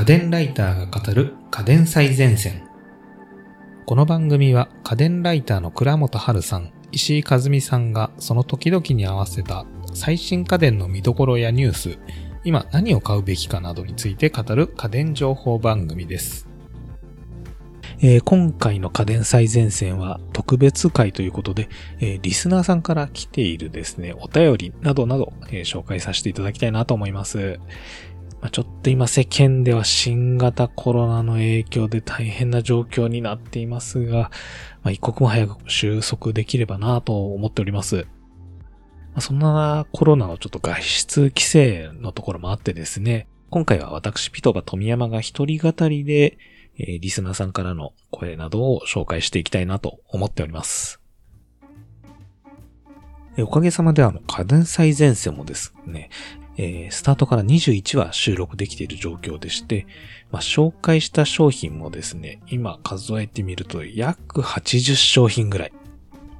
家電ライターが語る家電最前線。この番組は家電ライターの倉本春さん、石井和美さんがその時々に合わせた最新家電の見どころやニュース、今何を買うべきかなどについて語る家電情報番組です。えー今回の家電最前線は特別会ということで、えーリスナーさんから来ているですね、お便りなどなど、えー紹介させていただきたいなと思います。まあ、ちょっと今世間では新型コロナの影響で大変な状況になっていますが、まあ、一刻も早く収束できればなと思っております。まあそんなコロナのちょっと外出規制のところもあってですね、今回は私ピトバ富山が一人語りで、えーリスナーさんからの声などを紹介していきたいなと思っております。おかげさまであの家電最前線もですね、えースタートから21話収録できている状況でして、まあ、紹介した商品もですね、今数えてみると約80商品ぐらい。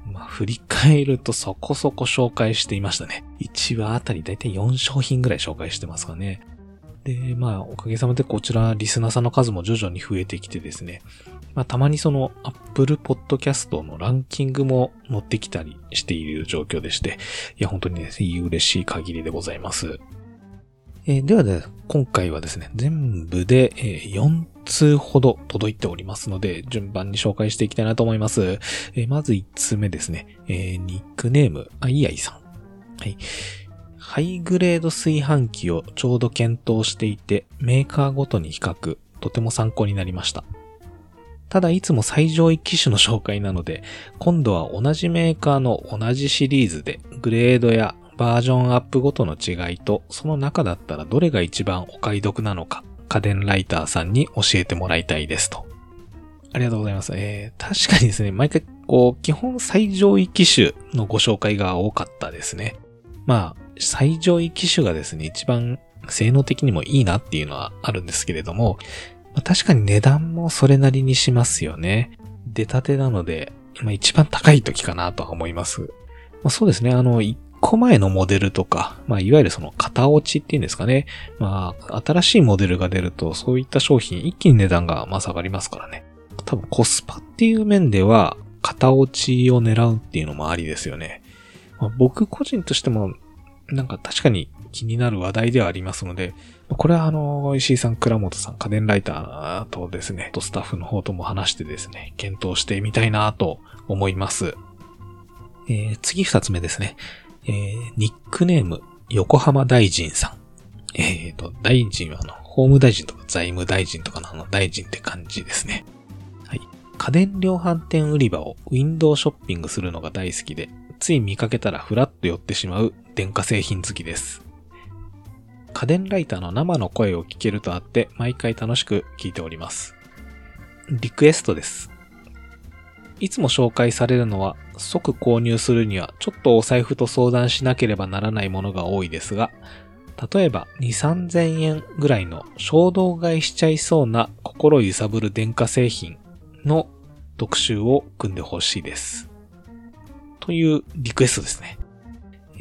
まあ、振り返るとそこそこ紹介していましたね。1話あたりだいたい4商品ぐらい紹介してますかね。で、まあ、おかげさまでこちら、リスナーさんの数も徐々に増えてきてですね、まあ、たまにその、Apple Podcast のランキングも載ってきたりしている状況でして、いや、本当にね、嬉しい限りでございます。えーではね、今回はですね、全部で、え4通ほど届いておりますので、順番に紹介していきたいなと思います。えーまず1通目ですね、えーニックネーム、あいあいさん。はい。ハイグレード炊飯器をちょうど検討していて、メーカーごとに比較、とても参考になりました。ただいつも最上位機種の紹介なので、今度は同じメーカーの同じシリーズで、グレードやバージョンアップごとの違いと、その中だったらどれが一番お買い得なのか、家電ライターさんに教えてもらいたいですと。ありがとうございます。えー、確かにですね、毎回、こう、基本最上位機種のご紹介が多かったですね。まあ、最上位機種がですね、一番性能的にもいいなっていうのはあるんですけれども、ま、確かに値段もそれなりにしますよね。出たてなので、まあ、一番高い時かなとは思います。まあ、そうですね、あの、1個前のモデルとか、まあ、いわゆるその型落ちっていうんですかね。まあ、新しいモデルが出ると、そういった商品一気に値段がまあ下がりますからね。多分コスパっていう面では、型落ちを狙うっていうのもありですよね。まあ僕個人としても、なんか確かに気になる話題ではありますので、これはあの、石井さん、倉本さん、家電ライターとですね、とスタッフの方とも話してですね、検討してみたいなと思います。えー次二つ目ですね。えーニックネーム、横浜大臣さん。えっ、と、大臣はあの、法務大臣とか財務大臣とかのあの大臣って感じですね。はい。家電量販店売り場をウィンドウショッピングするのが大好きで、つい見かけたらフラッと寄ってしまう電化製品好きです。家電ライターの生の声を聞けるとあって、毎回楽しく聞いております。リクエストです。いつも紹介されるのは、即購入するにはちょっとお財布と相談しなければならないものが多いですが、例えば2、3000円ぐらいの衝動買いしちゃいそうな心揺さぶる電化製品の特集を組んでほしいです。というリクエストですね。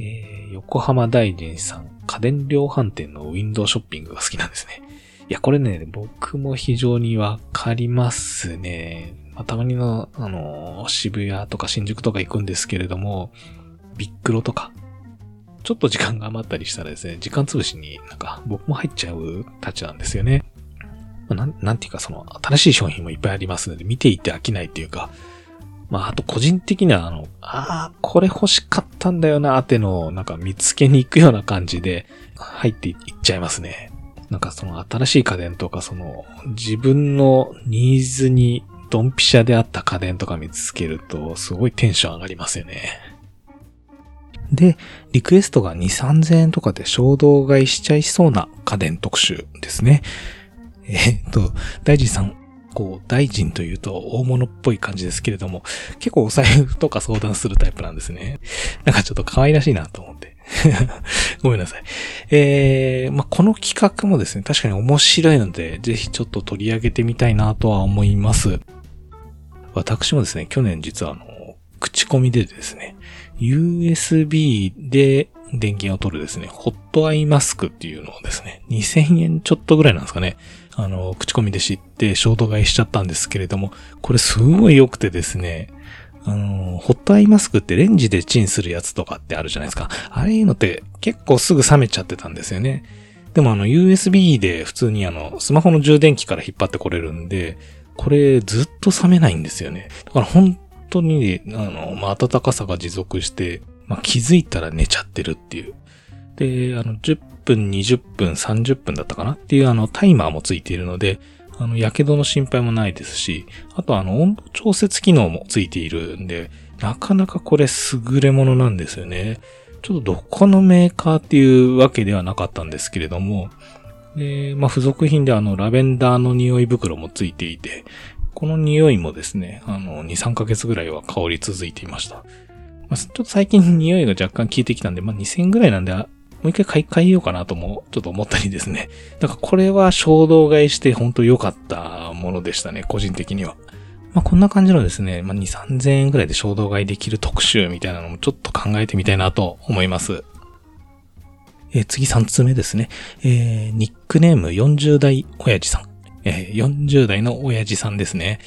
えー横浜大臣さん、家電量販店のウィンドウショッピングが好きなんですね。いや、これね、僕も非常にわかりますね。まあ、たまにの、あの渋谷とか新宿とか行くんですけれども、ビックロとか、ちょっと時間が余ったりしたらですね、時間潰しになんか僕も入っちゃうたちなんですよね。まあなん、なんていうかその新しい商品もいっぱいありますので、見ていて飽きないっていうか、まあ、あと個人的にはあの、ああ、これ欲しかったんだよなってのなんか見つけに行くような感じで入っていっちゃいますね。なんかその新しい家電とかその自分のニーズにドンピシャであった家電とか見つけるとすごいテンション上がりますよね。で、リクエストが2、3000円とかで衝動買いしちゃいそうな家電特集ですね。えっと、大臣さん、こう、大臣というと大物っぽい感じですけれども、結構お財布とか相談するタイプなんですね。なんかちょっと可愛らしいなと思って。ごめんなさい。えー、まあ、この企画もですね、確かに面白いので、ぜひちょっと取り上げてみたいなとは思います。私もですね、去年実はあの、口コミでですね、USB で電源を取るですね、ホットアイマスクっていうのをですね、2000円ちょっとぐらいなんですかね。あの、口コミで知って衝動買いしちゃったんですけれども、これすごい良くてですね、あの、ホットアイマスクってレンジでチンするやつとかってあるじゃないですか。ああいうのって結構すぐ冷めちゃってたんですよね。でもあの USB で普通にあのスマホの充電器から引っ張ってこれるんで、これずっと冷めないんですよね。だから本当に、あの、まあ、暖かさが持続して、まあ、気づいたら寝ちゃってるっていう。で、あの、10分、20分、30分だったかな？っていうあのタイマーもついているので、あの、火傷の心配もないですし、あとあの、温度調節機能もついているんで、なかなかこれ優れものなんですよね。ちょっとどこのメーカーっていうわけではなかったんですけれども、で、まあ、付属品であの、ラベンダーの匂い袋もついていて、この匂いもですね、あの、2、3ヶ月ぐらいは香り続いていました。まあ、ちょっと最近匂いが若干効いてきたんで、まあ、2000円ぐらいなんで、もう一回買い替えようかなとも、ちょっと思ったりですね。だからこれは衝動買いして本当良かったものでしたね、個人的には。まあ、こんな感じのですね、まあ、2、3000円ぐらいで衝動買いできる特集みたいなのもちょっと考えてみたいなと思います。えー、次3つ目ですね。えー、ニックネーム40代親父さん。えー、40代の親父さんですね。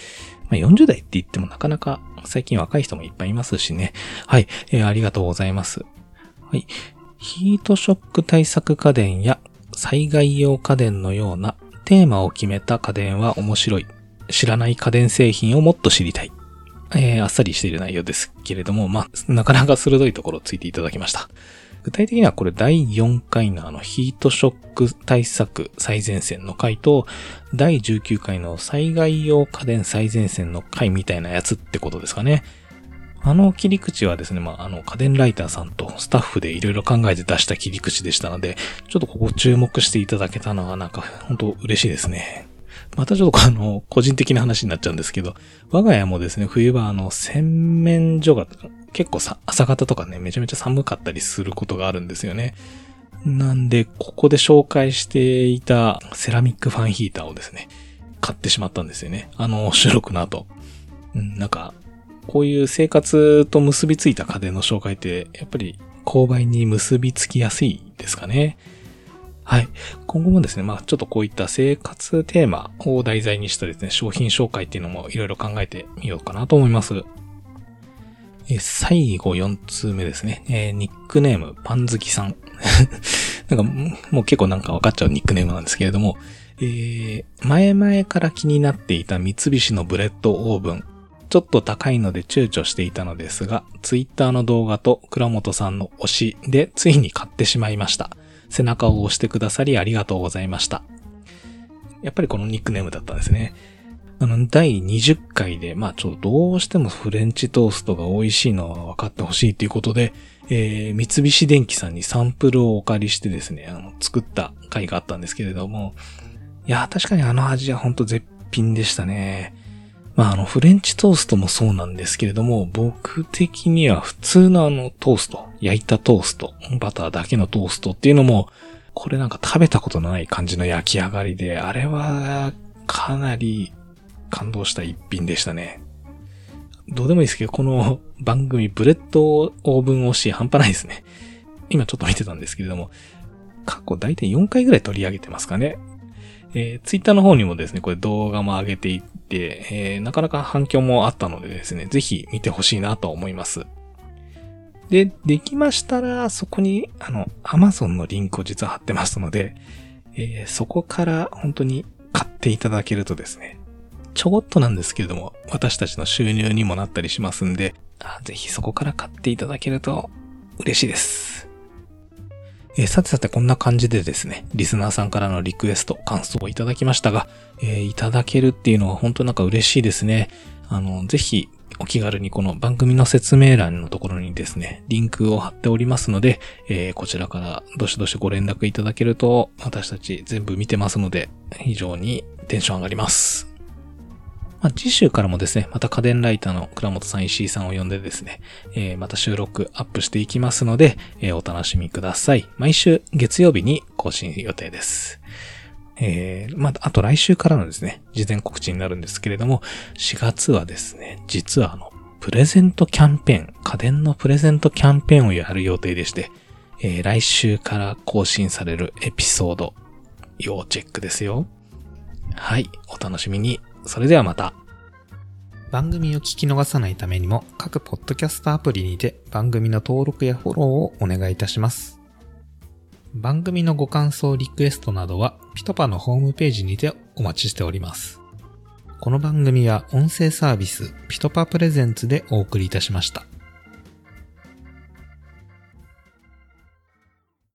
まあ、40代って言ってもなかなか最近若い人もいっぱいいますしね。はい、えー、ありがとうございます。はい。ヒートショック対策家電や災害用家電のようなテーマを決めた家電は面白い。知らない家電製品をもっと知りたい。えー、あっさりしている内容ですけれども、まあ、なかなか鋭いところをついていただきました。具体的にはこれ第4回のあのヒートショック対策最前線の回と第19回の災害用家電最前線の回みたいなやつってことですかね。あの切り口はですね、まあ、あの家電ライターさんとスタッフでいろいろ考えて出した切り口でしたので、ちょっとここ注目していただけたのはなんか本当嬉しいですね。またちょっとあの、個人的な話になっちゃうんですけど、我が家もですね、冬場あの、洗面所が結構さ、朝方とかね、めちゃめちゃ寒かったりすることがあるんですよね。なんで、ここで紹介していたセラミックファンヒーターをですね、買ってしまったんですよね。あの、収録の後。うん、なんか、こういう生活と結びついた家電の紹介って、やっぱり購買に結びつきやすいですかね。はい。今後もですね、まあちょっとこういった生活テーマを題材にしたですね、商品紹介っていうのもいろいろ考えてみようかなと思います。え最後4通目ですね。えー、ニックネームパン好きさん。なんかもう結構なんか分かっちゃうニックネームなんですけれども、えー、前々から気になっていた三菱のブレッドオーブン。ちょっと高いので躊躇していたのですが、ツイッターの動画と倉本さんの推しでついに買ってしまいました。背中を押してくださりありがとうございました。やっぱりこのニックネームだったんですね。あの、第20回で、まあちょっとどうしてもフレンチトーストが美味しいのは分かってほしいということで、えー、三菱電機さんにサンプルをお借りしてですね、あの、作った回があったんですけれども、いや、確かにあの味はほんと絶品でしたね。まあ、あの、フレンチトーストもそうなんですけれども、僕的には普通のあの、トースト、焼いたトースト、バターだけのトーストっていうのも、これなんか食べたことのない感じの焼き上がりで、あれは、かなり感動した一品でしたね。どうでもいいですけど、この番組、ブレッドオーブン推し半端ないですね。今ちょっと見てたんですけれども、過去大体4回ぐらい取り上げてますかね。えー、ツイッターの方にもですね、これ動画も上げていって、えー、なかなか反響もあったのでですね、ぜひ見てほしいなと思います。で、できましたら、そこに、あの、Amazon のリンクを実は貼ってますので、えー、そこから本当に買っていただけるとですね、ちょこっとなんですけれども、私たちの収入にもなったりしますんで、ぜひそこから買っていただけると嬉しいです。えー、さてさてこんな感じでですね、リスナーさんからのリクエスト、感想をいただきましたが、えー、いただけるっていうのは本当なんか嬉しいですね。あの、ぜひお気軽にこの番組の説明欄のところにですね、リンクを貼っておりますので、えー、こちらからどしどしご連絡いただけると、私たち全部見てますので、非常にテンション上がります。まあ、次週からもですね、また家電ライターの倉本さん、石井さんを呼んでですね、えー、また収録アップしていきますので、えー、お楽しみください。毎週月曜日に更新予定です。えー、まあ、あと来週からのですね、事前告知になるんですけれども、4月はですね、実はあの、プレゼントキャンペーン、家電のプレゼントキャンペーンをやる予定でして、えー、来週から更新されるエピソード、要チェックですよ。はい、お楽しみに。それではまた。番組を聞き逃さないためにも各ポッドキャストアプリにて番組の登録やフォローをお願いいたします。番組のご感想、リクエストなどはピトパのホームページにてお待ちしております。この番組は音声サービスピトパプレゼンツでお送りいたしました。